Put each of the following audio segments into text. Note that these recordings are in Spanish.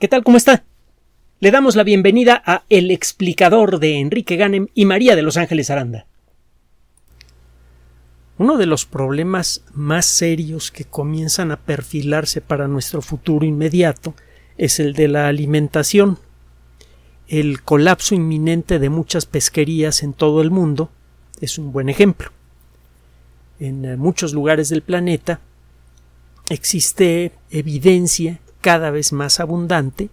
¿Qué tal? ¿Cómo está? Le damos la bienvenida a El explicador de Enrique Ganem y María de Los Ángeles Aranda. Uno de los problemas más serios que comienzan a perfilarse para nuestro futuro inmediato es el de la alimentación. El colapso inminente de muchas pesquerías en todo el mundo es un buen ejemplo. En eh, muchos lugares del planeta existe evidencia cada vez más abundante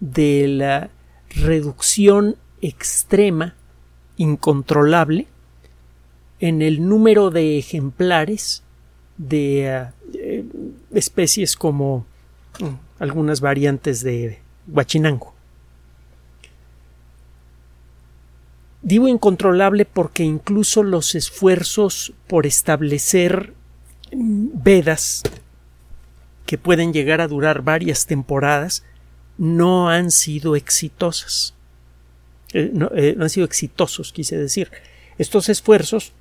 de la reducción extrema, incontrolable, en el número de ejemplares de eh, especies como mm, algunas variantes de guachinango. Digo incontrolable porque incluso los esfuerzos por establecer mm, vedas que pueden llegar a durar varias temporadas, no han sido exitosas. Eh, eh, no, han sido exitosos, quise decir. Estos esfuerzos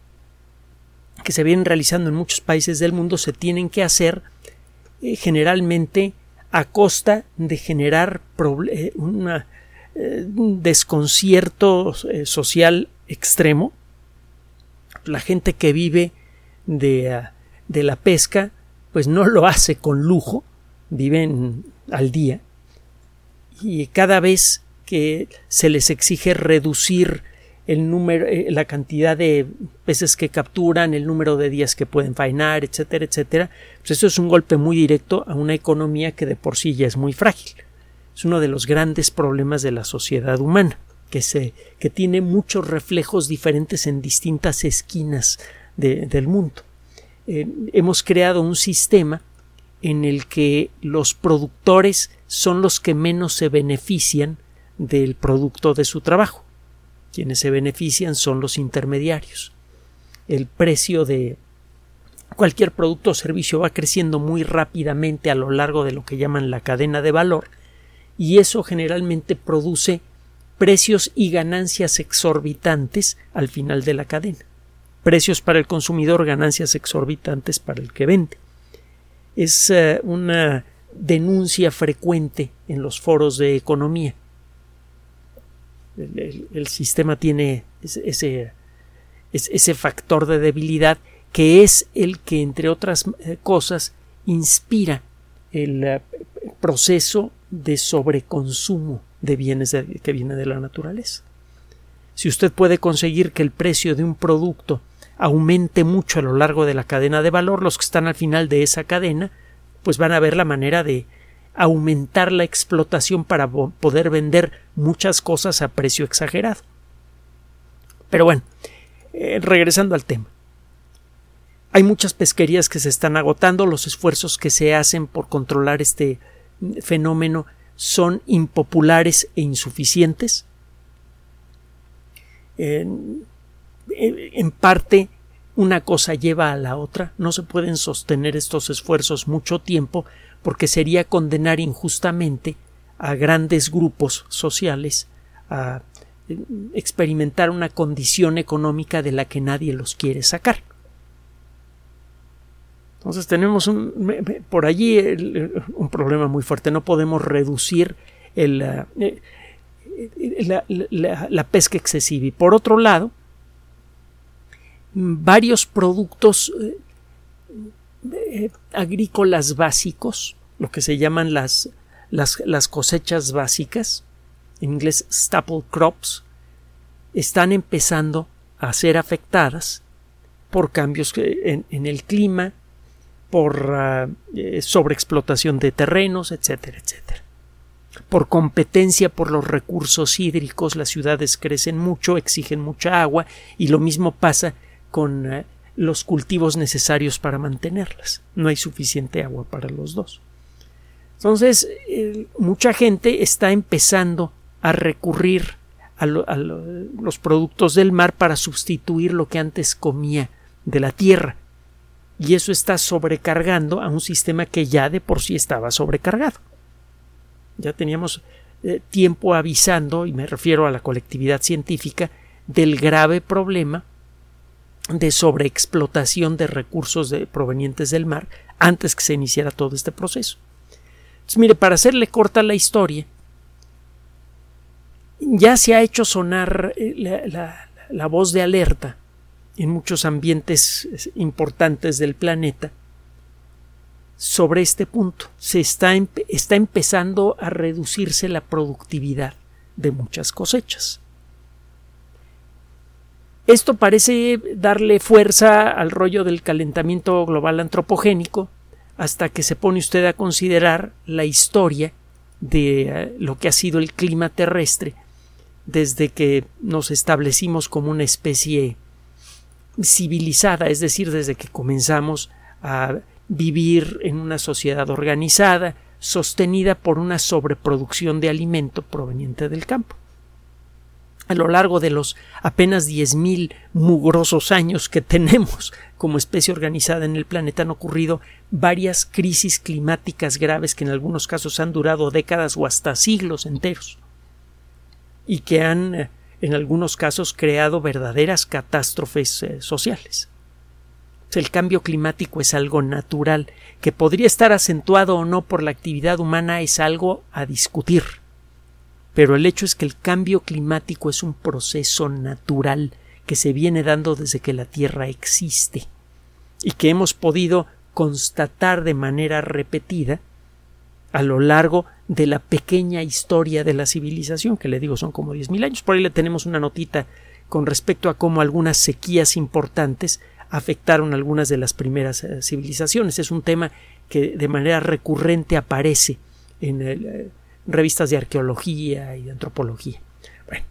que se vienen realizando en muchos países del mundo se tienen que hacer eh, generalmente a costa de generar un desconcierto social extremo. La gente que vive de, de la pesca pues no lo hace con lujo, viven al día y cada vez que se les exige reducir el número, eh, la cantidad de peces que capturan, el número de días que pueden faenar, etcétera, etcétera, pues eso es un golpe muy directo a una economía que de por sí ya es muy frágil. Es uno de los grandes problemas de la sociedad humana, que se, que tiene muchos reflejos diferentes en distintas esquinas del mundo. Eh, hemos creado un sistema en el que los productores son los que menos se benefician del producto de su trabajo. Quienes se benefician son los intermediarios. El precio de cualquier producto o servicio va creciendo muy rápidamente a lo largo de lo que llaman la cadena de valor y eso generalmente produce precios y ganancias exorbitantes al final de la cadena precios para el consumidor, ganancias exorbitantes para el que vende. Es eh, una denuncia frecuente en los foros de economía. El, sistema tiene ese, ese, factor de debilidad que es el que, entre otras eh, cosas, inspira el eh, proceso de sobreconsumo de bienes que viene de la naturaleza. Si usted puede conseguir que el precio de un producto aumente mucho a lo largo de la cadena de valor, los que están al final de esa cadena, pues van a ver la manera de aumentar la explotación para poder vender muchas cosas a precio exagerado. Pero bueno, eh, regresando al tema. Hay muchas pesquerías que se están agotando, los esfuerzos que se hacen por controlar este fenómeno son impopulares e insuficientes. En parte una cosa lleva a la otra, no se pueden sostener estos esfuerzos mucho tiempo porque sería condenar injustamente a grandes grupos sociales a eh, experimentar una condición económica de la que nadie los quiere sacar. Entonces tenemos un, por allí un problema muy fuerte. No podemos reducir el, eh, la pesca excesiva. Y por otro lado, varios productos eh, eh, agrícolas básicos, lo que se llaman las, las, cosechas básicas, en inglés staple crops, están empezando a ser afectadas por cambios en, el clima, por uh, sobreexplotación de terrenos, etcétera, etcétera. Por competencia por los recursos hídricos, las ciudades crecen mucho, exigen mucha agua y lo mismo pasa con eh, los cultivos necesarios para mantenerlas. No hay suficiente agua para los dos. Entonces, mucha gente está empezando a recurrir a, los productos del mar para sustituir lo que antes comía de la tierra. Y eso está sobrecargando a un sistema que ya de por sí estaba sobrecargado. Ya teníamos eh, tiempo avisando, y me refiero a la colectividad científica, del grave problema de sobreexplotación de recursos provenientes del mar antes que se iniciara todo este proceso. mire, para hacerle corta la historia, ya se ha hecho sonar eh, la, la voz de alerta en muchos ambientes importantes del planeta sobre este punto. Se está, está, empezando a reducirse la productividad de muchas cosechas. Esto parece darle fuerza al rollo del calentamiento global antropogénico hasta que se pone usted a considerar la historia de eh, lo que ha sido el clima terrestre desde que nos establecimos como una especie civilizada, es decir, desde que comenzamos a vivir en una sociedad organizada, sostenida por una sobreproducción de alimento proveniente del campo. A lo largo de los apenas diez mil mugrosos años que tenemos como especie organizada en el planeta han ocurrido varias crisis climáticas graves que en algunos casos han durado décadas o hasta siglos enteros y que han eh, en algunos casos creado verdaderas catástrofes eh, sociales. El cambio climático es algo natural, que podría estar acentuado o no por la actividad humana es algo a discutir. Pero el hecho es que el cambio climático es un proceso natural que se viene dando desde que la Tierra existe y que hemos podido constatar de manera repetida a lo largo de la pequeña historia de la civilización, que le digo son como 10.000 años. Por ahí le tenemos una notita con respecto a cómo algunas sequías importantes afectaron algunas de las primeras eh, civilizaciones. Es un tema que de manera recurrente aparece en eh, revistas de arqueología y de antropología. Bueno,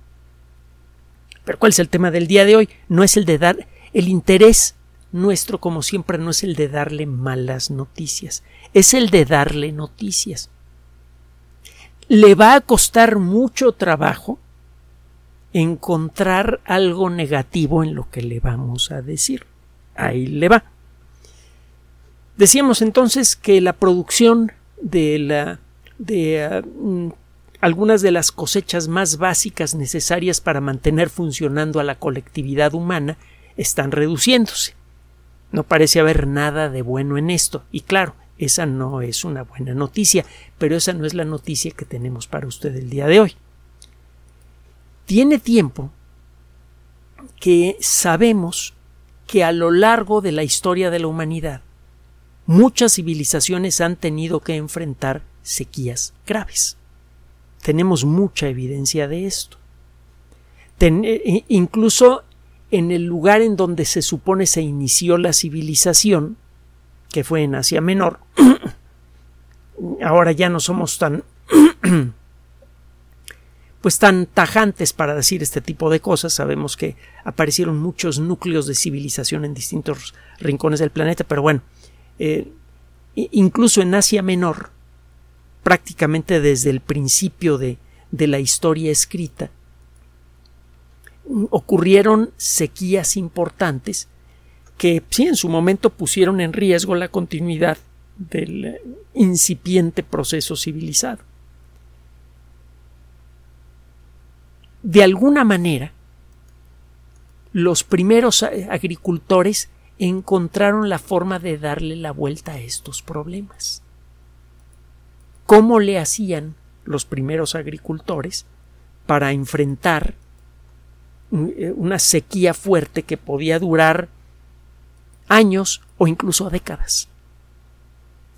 pero ¿cuál es el tema del día de hoy? No es el de dar el interés nuestro, como siempre, no es el de darle malas noticias, es el de darle noticias. Le va a costar mucho trabajo encontrar algo negativo en lo que le vamos a decir. Ahí le va. Decíamos entonces que la producción de la de uh, algunas de las cosechas más básicas necesarias para mantener funcionando a la colectividad humana están reduciéndose. No parece haber nada de bueno en esto. Y claro, esa no es una buena noticia, pero esa no es la noticia que tenemos para usted el día de hoy. Tiene tiempo que sabemos que a lo largo de la historia de la humanidad muchas civilizaciones han tenido que enfrentar sequías graves. Tenemos mucha evidencia de esto. Eh, incluso en el lugar en donde se supone se inició la civilización, que fue en Asia Menor, ahora ya no somos tan pues tan tajantes para decir este tipo de cosas. Sabemos que aparecieron muchos núcleos de civilización en distintos rincones del planeta, pero bueno, eh, incluso en Asia Menor, prácticamente desde el principio de, de la historia escrita, ocurrieron sequías importantes que sí en su momento pusieron en riesgo la continuidad del incipiente proceso civilizado. de alguna manera, los primeros agricultores encontraron la forma de darle la vuelta a estos problemas. ¿Cómo le hacían los primeros agricultores para enfrentar eh, una sequía fuerte que podía durar años o incluso décadas?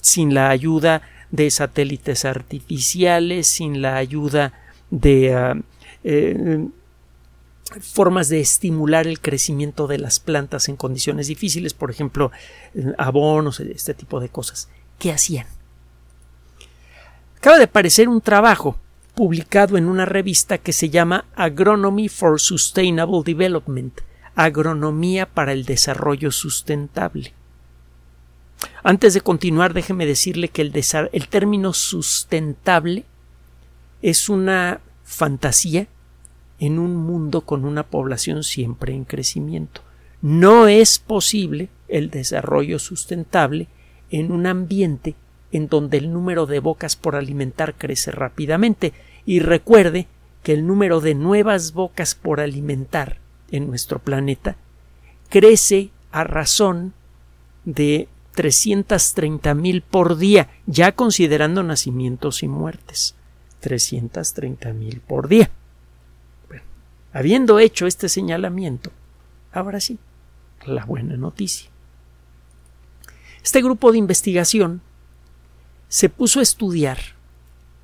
Sin la ayuda de satélites artificiales, sin la ayuda de ah, eh, formas de estimular el crecimiento de las plantas en condiciones difíciles, por ejemplo, abonos, este tipo de cosas. ¿Qué hacían? Acaba de aparecer un trabajo publicado en una revista que se llama Agronomy for Sustainable Development, Agronomía para el Desarrollo Sustentable. Antes de continuar, déjeme decirle que el, el término sustentable es una fantasía en un mundo con una población siempre en crecimiento. No es posible el desarrollo sustentable en un ambiente en donde el número de bocas por alimentar crece rápidamente y recuerde que el número de nuevas bocas por alimentar en nuestro planeta crece a razón de 330 mil por día, ya considerando nacimientos y muertes. 330 mil por día. Habiendo hecho este señalamiento, ahora sí, la buena noticia. Este grupo de investigación se puso a estudiar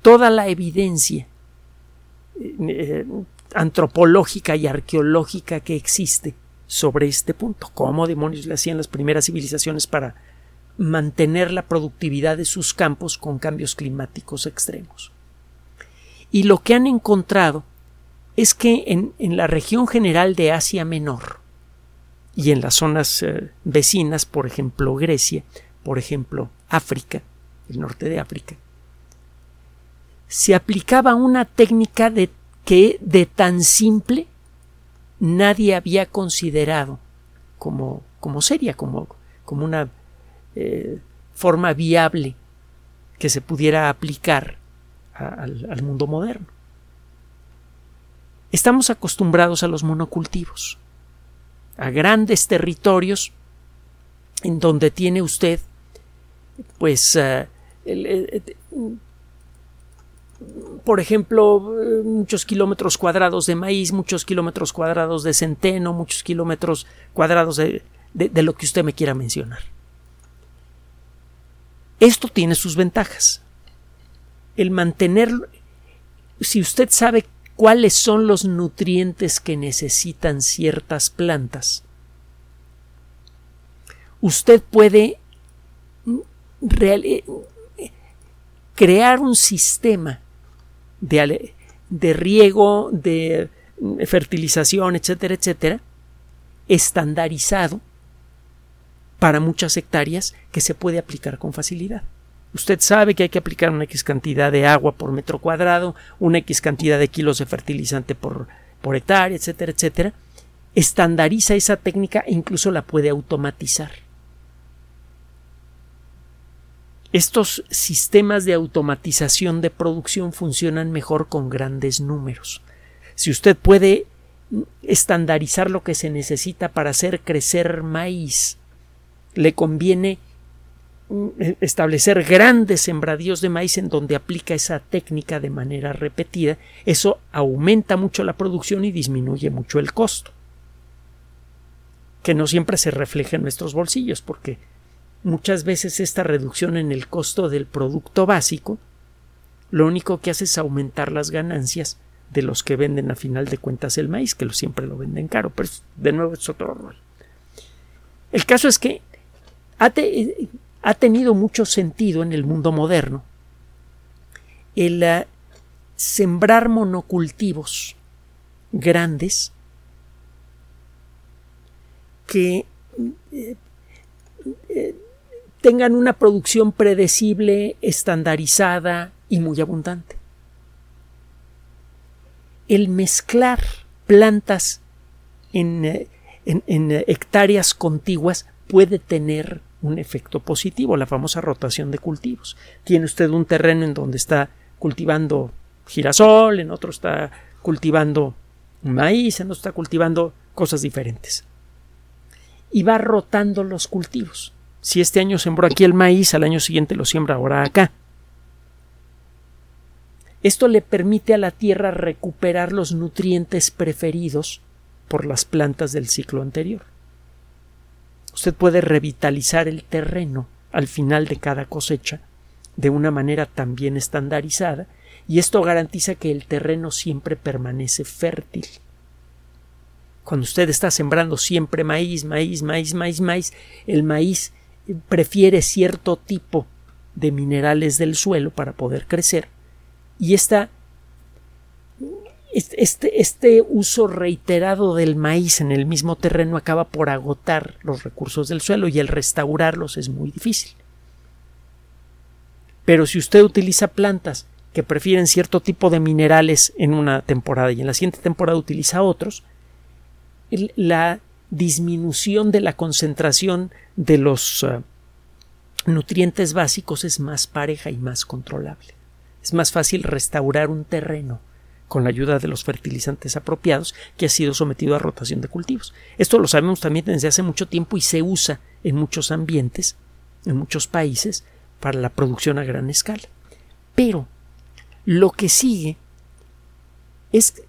toda la evidencia eh, antropológica y arqueológica que existe sobre este punto. ¿Cómo demonios le hacían las primeras civilizaciones para mantener la productividad de sus campos con cambios climáticos extremos? Y lo que han encontrado es que en, la región general de Asia Menor y en las zonas eh, vecinas, por ejemplo Grecia, por ejemplo África, el norte de África, se aplicaba una técnica de que de tan simple nadie había considerado como, como seria, como, como una eh, forma viable que se pudiera aplicar al, mundo moderno. Estamos acostumbrados a los monocultivos, a grandes territorios en donde tiene usted pues uh, por ejemplo, muchos kilómetros cuadrados de maíz, muchos kilómetros cuadrados de centeno, muchos kilómetros cuadrados de, lo que usted me quiera mencionar. Esto tiene sus ventajas. El mantener, si usted sabe cuáles son los nutrientes que necesitan ciertas plantas, usted puede crear un sistema de, riego, de fertilización, etcétera, etcétera, estandarizado para muchas hectáreas que se puede aplicar con facilidad. Usted sabe que hay que aplicar una X cantidad de agua por metro cuadrado, una X cantidad de kilos de fertilizante por, por hectárea, etcétera, etcétera. Estandariza esa técnica e incluso la puede automatizar. Estos sistemas de automatización de producción funcionan mejor con grandes números. Si usted puede estandarizar lo que se necesita para hacer crecer maíz, le conviene mm, establecer grandes sembradíos de maíz en donde aplica esa técnica de manera repetida, eso aumenta mucho la producción y disminuye mucho el costo, que no siempre se refleja en nuestros bolsillos, porque muchas veces esta reducción en el costo del producto básico lo único que hace es aumentar las ganancias de los que venden a final de cuentas el maíz, que siempre lo venden caro, pero de nuevo es otro rol. El caso es que ha, ha tenido mucho sentido en el mundo moderno el uh, sembrar monocultivos grandes que eh, eh, tengan una producción predecible, estandarizada y muy abundante. El mezclar plantas en, eh, hectáreas contiguas puede tener un efecto positivo, la famosa rotación de cultivos. Tiene usted un terreno en donde está cultivando girasol, en otro está cultivando maíz, en otro está cultivando cosas diferentes. Y va rotando los cultivos. Si este año sembró aquí el maíz, al año siguiente lo siembra ahora acá. Esto le permite a la tierra recuperar los nutrientes preferidos por las plantas del ciclo anterior. Usted puede revitalizar el terreno al final de cada cosecha de una manera también estandarizada y esto garantiza que el terreno siempre permanece fértil. Cuando usted está sembrando siempre maíz, maíz, maíz, maíz, maíz, el maíz prefiere cierto tipo de minerales del suelo para poder crecer y esta, este, este uso reiterado del maíz en el mismo terreno acaba por agotar los recursos del suelo y el restaurarlos es muy difícil. Pero si usted utiliza plantas que prefieren cierto tipo de minerales en una temporada y en la siguiente temporada utiliza otros, la disminución de la concentración de los uh, nutrientes básicos es más pareja y más controlable. Es más fácil restaurar un terreno con la ayuda de los fertilizantes apropiados que ha sido sometido a rotación de cultivos. Esto lo sabemos también desde hace mucho tiempo y se usa en muchos ambientes en muchos países para la producción a gran escala. Pero lo que sigue es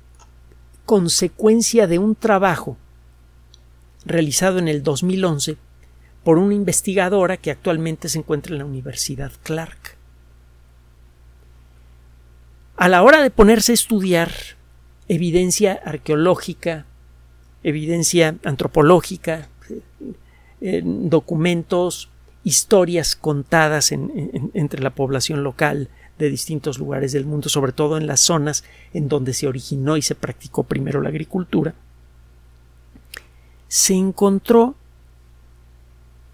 consecuencia de un trabajo realizado en el 2011 por una investigadora que actualmente se encuentra en la Universidad Clark. A la hora de ponerse a estudiar evidencia arqueológica, evidencia antropológica, eh, documentos, historias contadas entre la población local de distintos lugares del mundo, sobre todo en las zonas en donde se originó y se practicó primero la agricultura, se encontró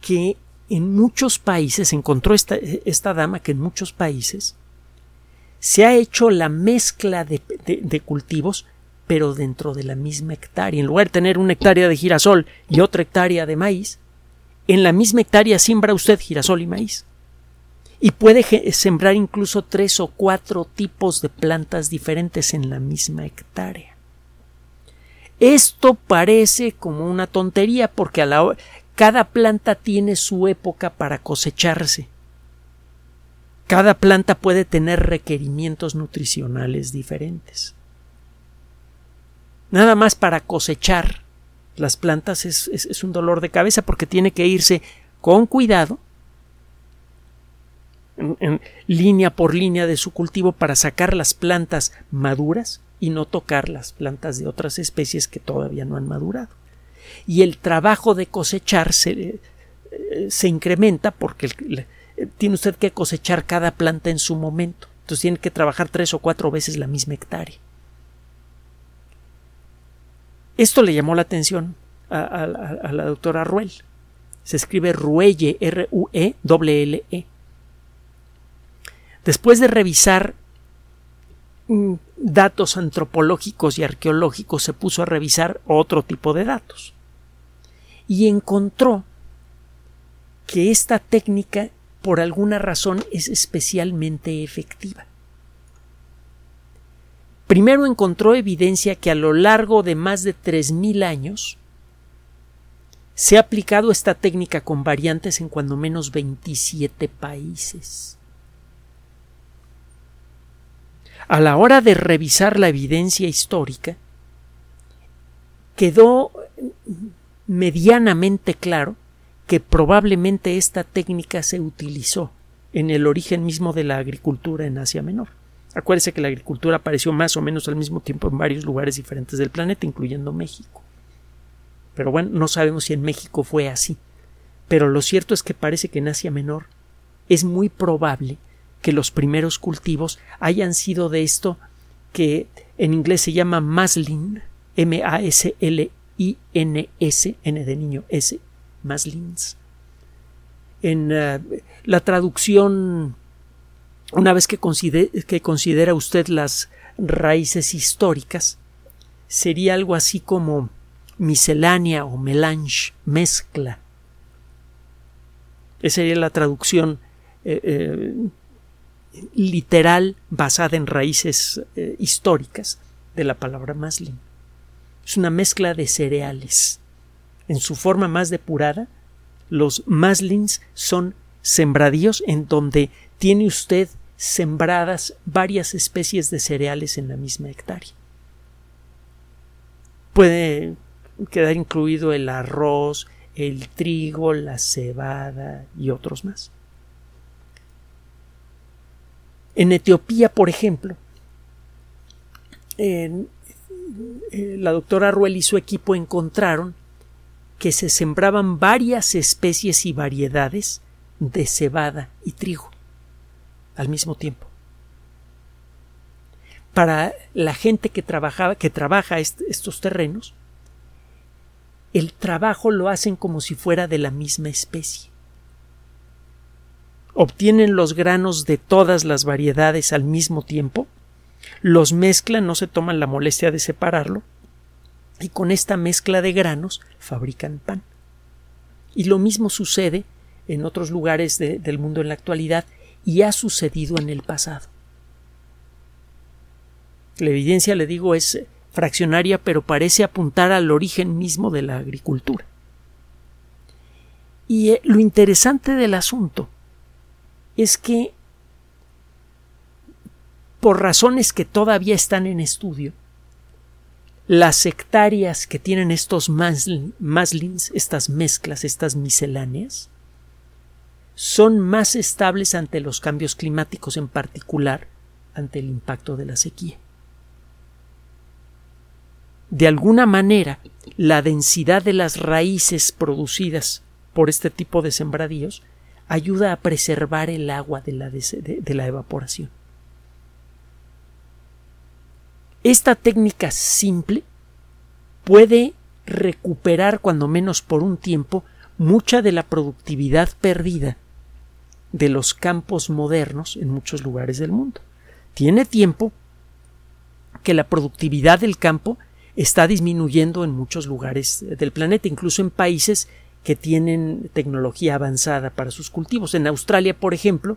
que en muchos países, se encontró esta, esta dama que en muchos países se ha hecho la mezcla de, cultivos, pero dentro de la misma hectárea. En lugar de tener una hectárea de girasol y otra hectárea de maíz, en la misma hectárea siembra usted girasol y maíz. Y puede sembrar incluso tres o cuatro tipos de plantas diferentes en la misma hectárea. Esto parece como una tontería porque a la, cada planta tiene su época para cosecharse cada planta puede tener requerimientos nutricionales diferentes. Nada más para cosechar las plantas es, un dolor de cabeza porque tiene que irse con cuidado línea por línea de su cultivo para sacar las plantas maduras y no tocar las plantas de otras especies que todavía no han madurado. Y el trabajo de cosechar se, eh, se incrementa porque eh, tiene usted que cosechar cada planta en su momento. Entonces tiene que trabajar tres o cuatro veces la misma hectárea. Esto le llamó la atención a, la doctora Ruel. Se escribe Ruelle, R-U-E-L-L-E. E. Después de revisar mm, datos antropológicos y arqueológicos, se puso a revisar otro tipo de datos. Y encontró que esta técnica por alguna razón es especialmente efectiva. Primero encontró evidencia que a lo largo de más de 3.000 años se ha aplicado esta técnica con variantes en cuando menos 27 países. A la hora de revisar la evidencia histórica, quedó medianamente claro que probablemente esta técnica se utilizó en el origen mismo de la agricultura en Asia Menor. Acuérdese que la agricultura apareció más o menos al mismo tiempo en varios lugares diferentes del planeta, incluyendo México. Pero bueno, no sabemos si en México fue así. Pero lo cierto es que parece que en Asia Menor es muy probable que los primeros cultivos hayan sido de esto que en inglés se llama maslin, M-A-S-L-I-N-S, N de niño S, Maslins. En eh, la traducción, una vez que, que considera usted las raíces históricas, sería algo así como miscelánea o melange, mezcla. Esa sería la traducción eh, eh, literal basada en raíces históricas de la palabra maslin. Es una mezcla de cereales en su forma más depurada, los maslins son sembradíos en donde tiene usted sembradas varias especies de cereales en la misma hectárea. Puede quedar incluido el arroz, el trigo, la cebada y otros más. En Etiopía, por ejemplo, en, eh, la doctora Ruel y su equipo encontraron que se sembraban varias especies y variedades de cebada y trigo al mismo tiempo. Para la gente que trabajaba, que trabaja estos terrenos, el trabajo lo hacen como si fuera de la misma especie. Obtienen los granos de todas las variedades al mismo tiempo, los mezclan, no se toman la molestia de separarlo, y con esta mezcla de granos fabrican pan. Y lo mismo sucede en otros lugares del mundo en la actualidad y ha sucedido en el pasado. La evidencia, le digo, es fraccionaria, pero parece apuntar al origen mismo de la agricultura. Y eh, lo interesante del asunto es que por razones que todavía están en estudio, las hectáreas que tienen estos maslins, estas mezclas, estas misceláneas, son más estables ante los cambios climáticos, en particular ante el impacto de la sequía. De alguna manera, la densidad de las raíces producidas por este tipo de sembradíos ayuda a preservar el agua de la, de la evaporación. Esta técnica simple puede recuperar, cuando menos por un tiempo, mucha de la productividad perdida de los campos modernos en muchos lugares del mundo. Tiene tiempo que la productividad del campo está disminuyendo en muchos lugares del planeta, incluso en países que tienen tecnología avanzada para sus cultivos. En Australia, por ejemplo,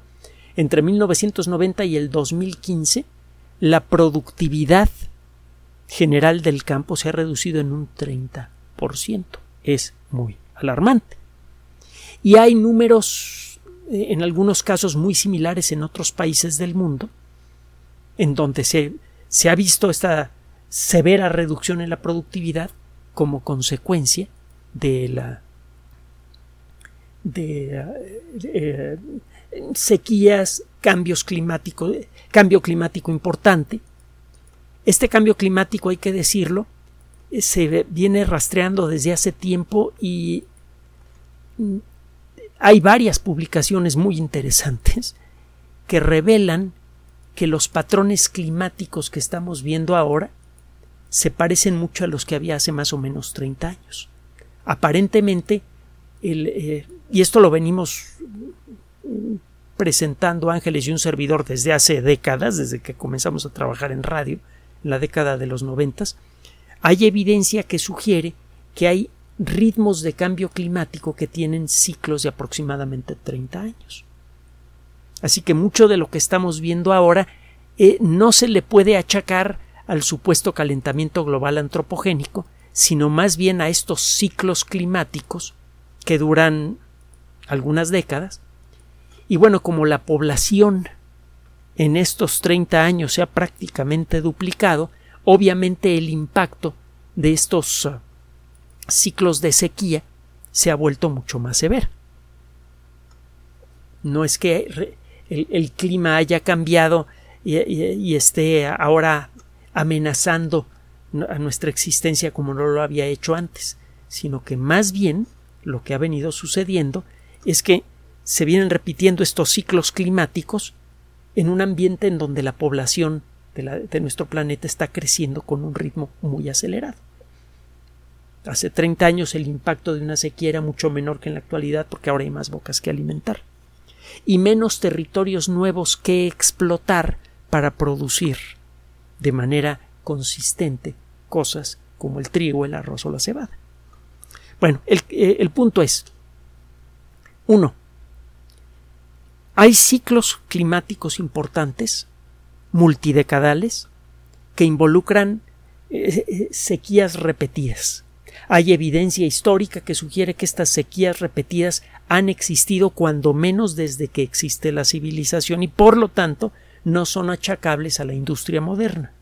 entre 1990 y el 2015, la productividad general del campo se ha reducido en un 30%. Es muy alarmante. Y hay números, eh, en algunos casos muy similares en otros países del mundo, en donde se, se ha visto esta severa reducción en la productividad como consecuencia de la de, eh, sequías, cambios climáticos, cambio climático importante. Este cambio climático, hay que decirlo, se viene rastreando desde hace tiempo y hay varias publicaciones muy interesantes que revelan que los patrones climáticos que estamos viendo ahora se parecen mucho a los que había hace más o menos 30 años. Aparentemente, eh, y esto lo venimos presentando Ángeles y un servidor desde hace décadas, desde que comenzamos a trabajar en radio, en la década de los noventas, hay evidencia que sugiere que hay ritmos de cambio climático que tienen ciclos de aproximadamente 30 años. Así que mucho de lo que estamos viendo ahora eh, no se le puede achacar al supuesto calentamiento global antropogénico, sino más bien a estos ciclos climáticos que duran algunas décadas y bueno, como la población en estos 30 años se ha prácticamente duplicado, obviamente el impacto de estos uh, ciclos de sequía se ha vuelto mucho más severo. No es que el, clima haya cambiado y, esté ahora amenazando a nuestra existencia como no lo había hecho antes, sino que más bien lo que ha venido sucediendo es que se vienen repitiendo estos ciclos climáticos en un ambiente en donde la población de, nuestro planeta está creciendo con un ritmo muy acelerado. Hace 30 años el impacto de una sequía era mucho menor que en la actualidad porque ahora hay más bocas que alimentar y menos territorios nuevos que explotar para producir de manera consistente cosas como el trigo, el arroz o la cebada. Bueno, el, eh, el punto es, uno, hay ciclos climáticos importantes, multidecadales, que involucran eh, eh, sequías repetidas. Hay evidencia histórica que sugiere que estas sequías repetidas han existido cuando menos desde que existe la civilización y por lo tanto no son achacables a la industria moderna.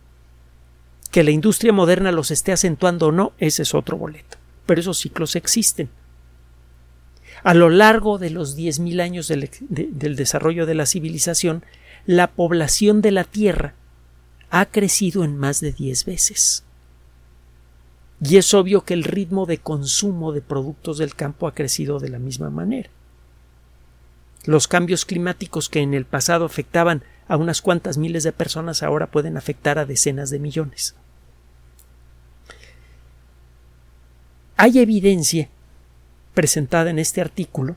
Que la industria moderna los esté acentuando o no, ese es otro boleto. Pero esos ciclos existen a lo largo de los 10.000 años del, del desarrollo de la civilización, la población de la Tierra ha crecido en más de 10 veces. Y es obvio que el ritmo de consumo de productos del campo ha crecido de la misma manera. Los cambios climáticos que en el pasado afectaban a unas cuantas miles de personas ahora pueden afectar a decenas de millones. Hay evidencia presentada en este artículo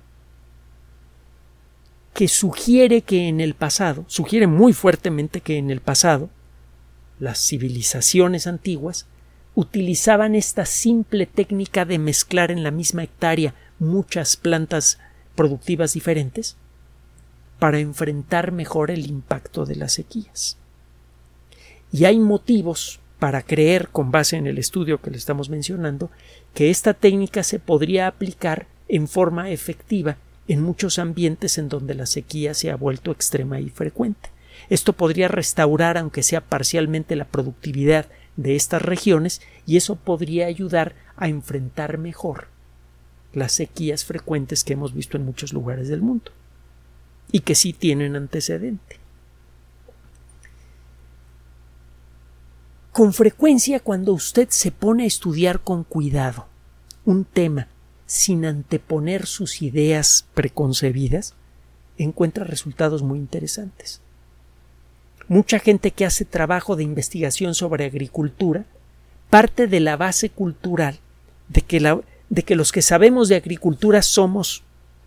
que sugiere que en el pasado, sugiere muy fuertemente que en el pasado las civilizaciones antiguas utilizaban esta simple técnica de mezclar en la misma hectárea muchas plantas productivas diferentes para enfrentar mejor el impacto de las sequías. Y hay motivos para creer, con base en el estudio que le estamos mencionando, que esta técnica se podría aplicar en forma efectiva en muchos ambientes en donde la sequía se ha vuelto extrema y frecuente. Esto podría restaurar, aunque sea parcialmente, la productividad de estas regiones y eso podría ayudar a enfrentar mejor las sequías frecuentes que hemos visto en muchos lugares del mundo y que sí tienen antecedente. Con frecuencia cuando usted se pone a estudiar con cuidado un tema sin anteponer sus ideas preconcebidas, encuentra resultados muy interesantes. Mucha gente que hace trabajo de investigación sobre agricultura parte de la base cultural de que, los que sabemos de agricultura somos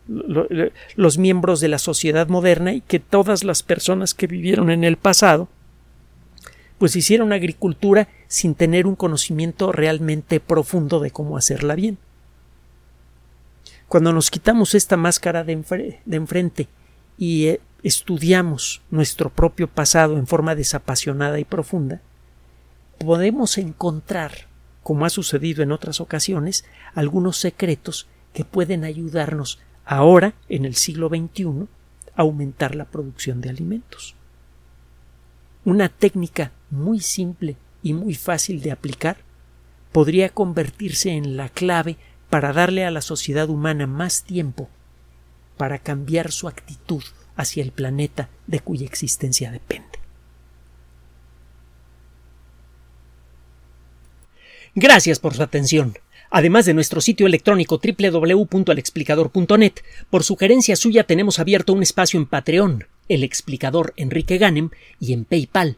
los miembros de la sociedad moderna y que todas las personas que vivieron en el pasado pues hicieron agricultura sin tener un conocimiento realmente profundo de cómo hacerla bien. Cuando nos quitamos esta máscara de, enfrente y eh, estudiamos nuestro propio pasado en forma desapasionada y profunda, podemos encontrar, como ha sucedido en otras ocasiones, algunos secretos que pueden ayudarnos ahora, en el siglo XXI, a aumentar la producción de alimentos. Una técnica muy simple y muy fácil de aplicar podría convertirse en la clave para darle a la sociedad humana más tiempo para cambiar su actitud hacia el planeta de cuya existencia depende. Gracias por su atención. Además de nuestro sitio electrónico www.alexplicador.net, por sugerencia suya tenemos abierto un espacio en Patreon, el explicador Enrique Ganem, y en PayPal,